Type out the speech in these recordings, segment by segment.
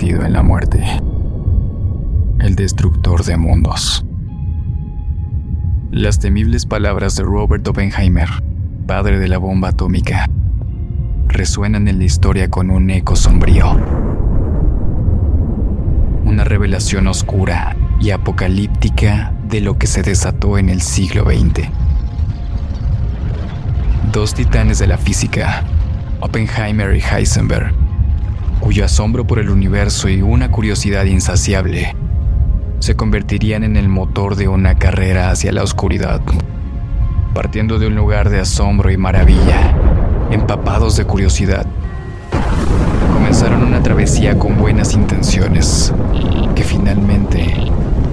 en la muerte, el destructor de mundos. Las temibles palabras de Robert Oppenheimer, padre de la bomba atómica, resuenan en la historia con un eco sombrío. Una revelación oscura y apocalíptica de lo que se desató en el siglo XX. Dos titanes de la física, Oppenheimer y Heisenberg, cuyo asombro por el universo y una curiosidad insaciable se convertirían en el motor de una carrera hacia la oscuridad, partiendo de un lugar de asombro y maravilla, empapados de curiosidad. Comenzaron una travesía con buenas intenciones, que finalmente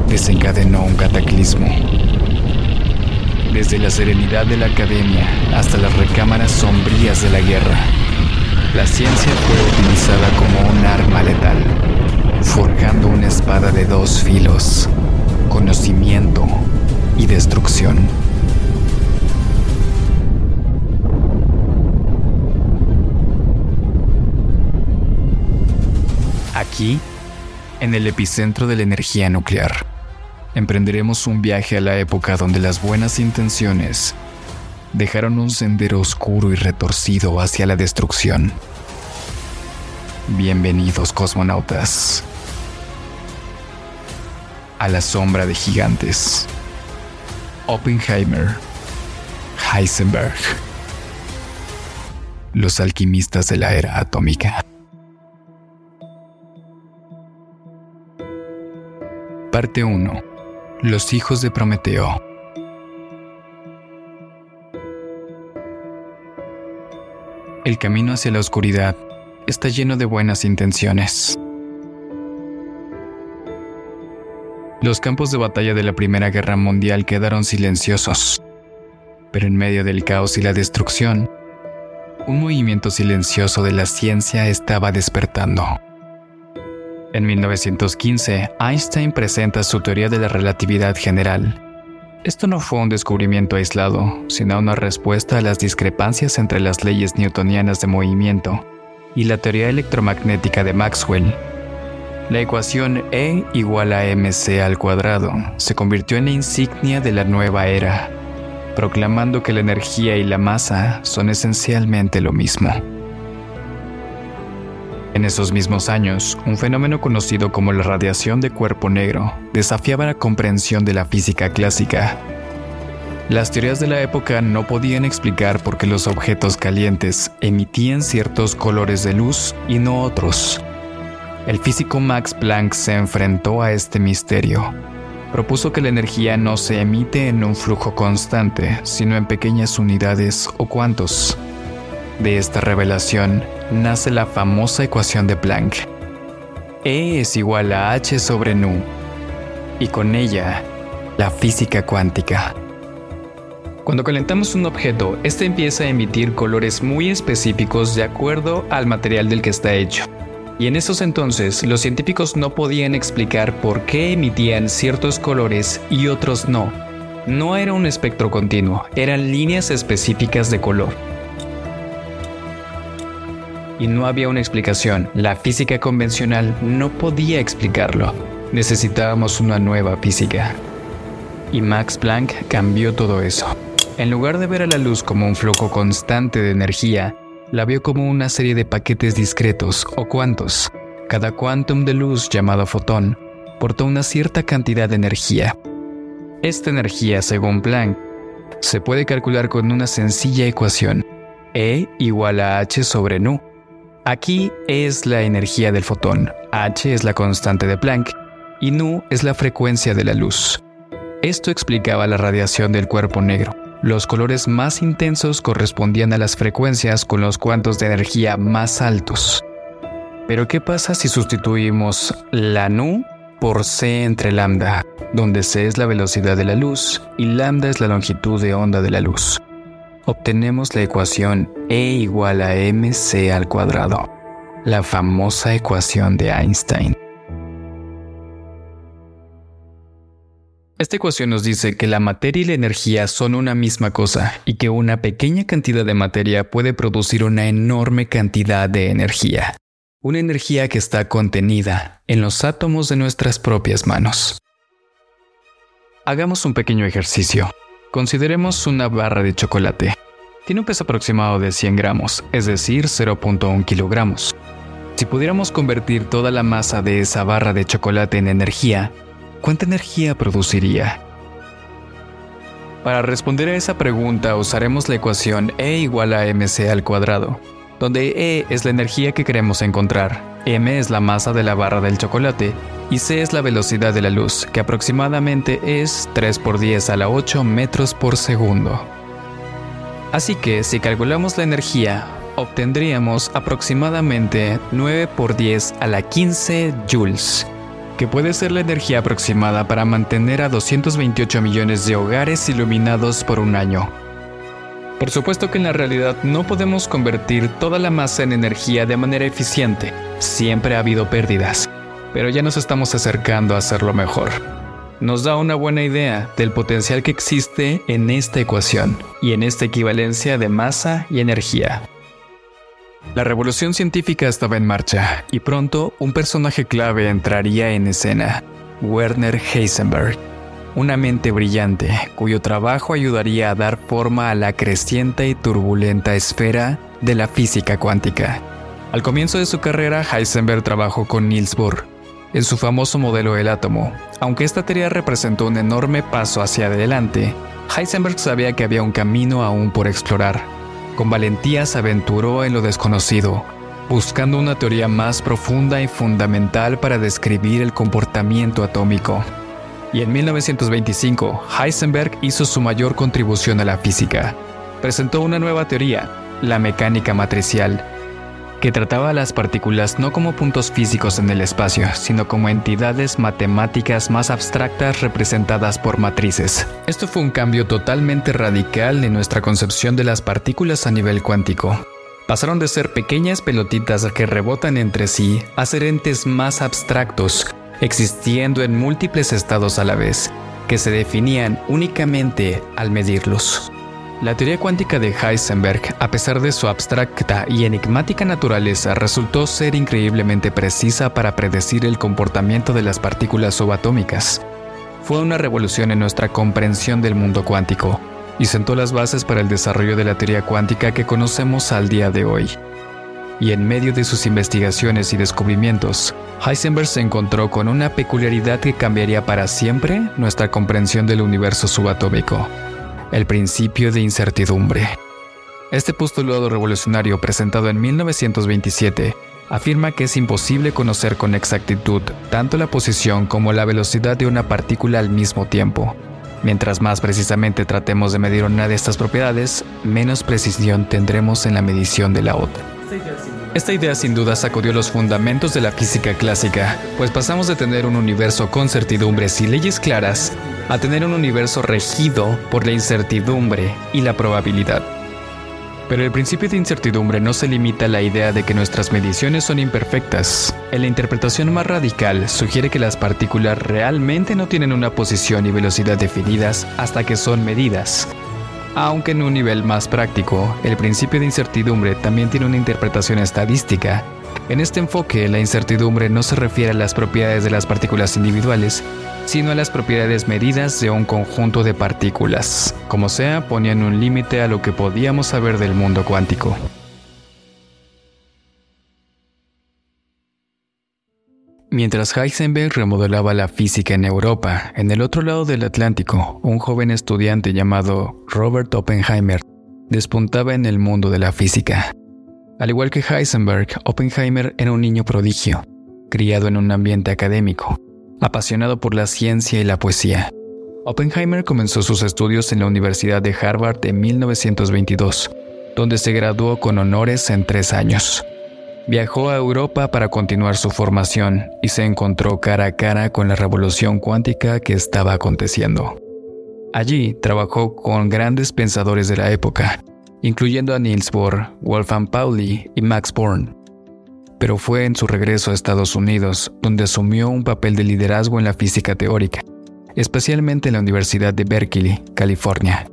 desencadenó un cataclismo. Desde la serenidad de la academia hasta las recámaras sombrías de la guerra, la ciencia fue utilizada como un arma letal, forjando una espada de dos filos, conocimiento y destrucción. Aquí, en el epicentro de la energía nuclear, emprenderemos un viaje a la época donde las buenas intenciones dejaron un sendero oscuro y retorcido hacia la destrucción. Bienvenidos cosmonautas a la sombra de gigantes. Oppenheimer, Heisenberg, los alquimistas de la era atómica. Parte 1. Los hijos de Prometeo. El camino hacia la oscuridad está lleno de buenas intenciones. Los campos de batalla de la Primera Guerra Mundial quedaron silenciosos, pero en medio del caos y la destrucción, un movimiento silencioso de la ciencia estaba despertando. En 1915, Einstein presenta su teoría de la relatividad general, esto no fue un descubrimiento aislado, sino una respuesta a las discrepancias entre las leyes newtonianas de movimiento y la teoría electromagnética de Maxwell. La ecuación E igual a mc al cuadrado se convirtió en la insignia de la nueva era, proclamando que la energía y la masa son esencialmente lo mismo. En esos mismos años, un fenómeno conocido como la radiación de cuerpo negro desafiaba la comprensión de la física clásica. Las teorías de la época no podían explicar por qué los objetos calientes emitían ciertos colores de luz y no otros. El físico Max Planck se enfrentó a este misterio. Propuso que la energía no se emite en un flujo constante, sino en pequeñas unidades o cuantos. De esta revelación nace la famosa ecuación de Planck. E es igual a h sobre nu, y con ella, la física cuántica. Cuando calentamos un objeto, este empieza a emitir colores muy específicos de acuerdo al material del que está hecho. Y en esos entonces, los científicos no podían explicar por qué emitían ciertos colores y otros no. No era un espectro continuo, eran líneas específicas de color y no había una explicación. La física convencional no podía explicarlo. Necesitábamos una nueva física. Y Max Planck cambió todo eso. En lugar de ver a la luz como un flujo constante de energía, la vio como una serie de paquetes discretos o cuantos. Cada quantum de luz llamado fotón portó una cierta cantidad de energía. Esta energía, según Planck, se puede calcular con una sencilla ecuación. E igual a h sobre nu, Aquí es la energía del fotón, h es la constante de Planck y nu es la frecuencia de la luz. Esto explicaba la radiación del cuerpo negro. Los colores más intensos correspondían a las frecuencias con los cuantos de energía más altos. Pero ¿qué pasa si sustituimos la nu por c entre lambda, donde c es la velocidad de la luz y lambda es la longitud de onda de la luz? Obtenemos la ecuación E igual a mc al cuadrado, la famosa ecuación de Einstein. Esta ecuación nos dice que la materia y la energía son una misma cosa y que una pequeña cantidad de materia puede producir una enorme cantidad de energía. una energía que está contenida en los átomos de nuestras propias manos. Hagamos un pequeño ejercicio. Consideremos una barra de chocolate. Tiene un peso aproximado de 100 gramos, es decir, 0.1 kilogramos. Si pudiéramos convertir toda la masa de esa barra de chocolate en energía, ¿cuánta energía produciría? Para responder a esa pregunta usaremos la ecuación E igual a mc al cuadrado, donde E es la energía que queremos encontrar, m es la masa de la barra del chocolate y c es la velocidad de la luz, que aproximadamente es 3 por 10 a la 8 metros por segundo. Así que si calculamos la energía, obtendríamos aproximadamente 9 por 10 a la 15 joules, que puede ser la energía aproximada para mantener a 228 millones de hogares iluminados por un año. Por supuesto que en la realidad no podemos convertir toda la masa en energía de manera eficiente. Siempre ha habido pérdidas, pero ya nos estamos acercando a hacerlo mejor. Nos da una buena idea del potencial que existe en esta ecuación y en esta equivalencia de masa y energía. La revolución científica estaba en marcha y pronto un personaje clave entraría en escena, Werner Heisenberg una mente brillante cuyo trabajo ayudaría a dar forma a la creciente y turbulenta esfera de la física cuántica. Al comienzo de su carrera, Heisenberg trabajó con Niels Bohr en su famoso modelo del átomo. Aunque esta teoría representó un enorme paso hacia adelante, Heisenberg sabía que había un camino aún por explorar. Con valentía se aventuró en lo desconocido, buscando una teoría más profunda y fundamental para describir el comportamiento atómico y en 1925 Heisenberg hizo su mayor contribución a la física. Presentó una nueva teoría, la mecánica matricial, que trataba a las partículas no como puntos físicos en el espacio, sino como entidades matemáticas más abstractas representadas por matrices. Esto fue un cambio totalmente radical en nuestra concepción de las partículas a nivel cuántico. Pasaron de ser pequeñas pelotitas que rebotan entre sí a ser entes más abstractos, existiendo en múltiples estados a la vez, que se definían únicamente al medirlos. La teoría cuántica de Heisenberg, a pesar de su abstracta y enigmática naturaleza, resultó ser increíblemente precisa para predecir el comportamiento de las partículas subatómicas. Fue una revolución en nuestra comprensión del mundo cuántico y sentó las bases para el desarrollo de la teoría cuántica que conocemos al día de hoy y en medio de sus investigaciones y descubrimientos, Heisenberg se encontró con una peculiaridad que cambiaría para siempre nuestra comprensión del universo subatómico, el principio de incertidumbre. Este postulado revolucionario presentado en 1927 afirma que es imposible conocer con exactitud tanto la posición como la velocidad de una partícula al mismo tiempo. Mientras más precisamente tratemos de medir una de estas propiedades, menos precisión tendremos en la medición de la otra. Esta idea sin duda sacudió los fundamentos de la física clásica, pues pasamos de tener un universo con certidumbres y leyes claras a tener un universo regido por la incertidumbre y la probabilidad. Pero el principio de incertidumbre no se limita a la idea de que nuestras mediciones son imperfectas. En la interpretación más radical sugiere que las partículas realmente no tienen una posición y velocidad definidas hasta que son medidas, aunque en un nivel más práctico, el principio de incertidumbre también tiene una interpretación estadística. En este enfoque, la incertidumbre no se refiere a las propiedades de las partículas individuales, sino a las propiedades medidas de un conjunto de partículas. Como sea, ponían un límite a lo que podíamos saber del mundo cuántico. Mientras Heisenberg remodelaba la física en Europa, en el otro lado del Atlántico, un joven estudiante llamado Robert Oppenheimer despuntaba en el mundo de la física. Al igual que Heisenberg, Oppenheimer era un niño prodigio, criado en un ambiente académico, apasionado por la ciencia y la poesía. Oppenheimer comenzó sus estudios en la Universidad de Harvard en 1922, donde se graduó con honores en tres años. Viajó a Europa para continuar su formación y se encontró cara a cara con la revolución cuántica que estaba aconteciendo. Allí trabajó con grandes pensadores de la época, incluyendo a Niels Bohr, Wolfgang Pauli y Max Born. Pero fue en su regreso a Estados Unidos donde asumió un papel de liderazgo en la física teórica, especialmente en la Universidad de Berkeley, California.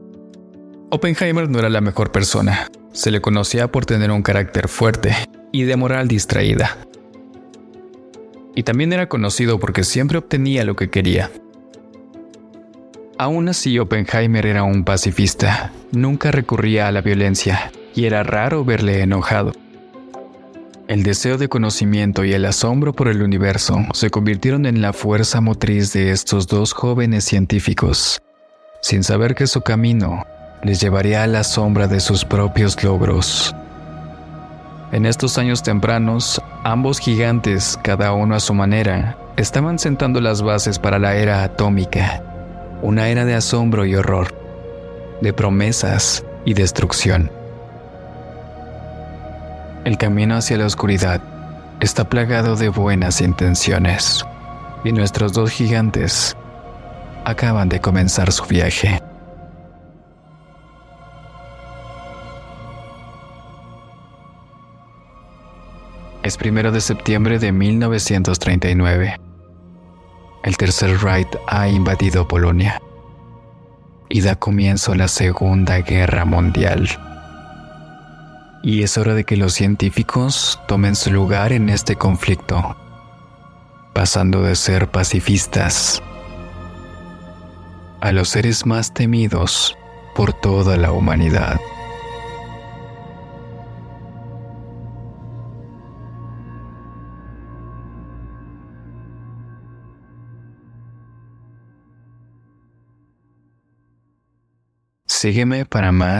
Oppenheimer no era la mejor persona. Se le conocía por tener un carácter fuerte y de moral distraída. Y también era conocido porque siempre obtenía lo que quería. Aún así, Oppenheimer era un pacifista, nunca recurría a la violencia, y era raro verle enojado. El deseo de conocimiento y el asombro por el universo se convirtieron en la fuerza motriz de estos dos jóvenes científicos, sin saber que su camino les llevaría a la sombra de sus propios logros. En estos años tempranos, ambos gigantes, cada uno a su manera, estaban sentando las bases para la era atómica, una era de asombro y horror, de promesas y destrucción. El camino hacia la oscuridad está plagado de buenas intenciones y nuestros dos gigantes acaban de comenzar su viaje. Es primero de septiembre de 1939. El Tercer Reich ha invadido Polonia y da comienzo a la Segunda Guerra Mundial. Y es hora de que los científicos tomen su lugar en este conflicto, pasando de ser pacifistas a los seres más temidos por toda la humanidad. Sígueme para más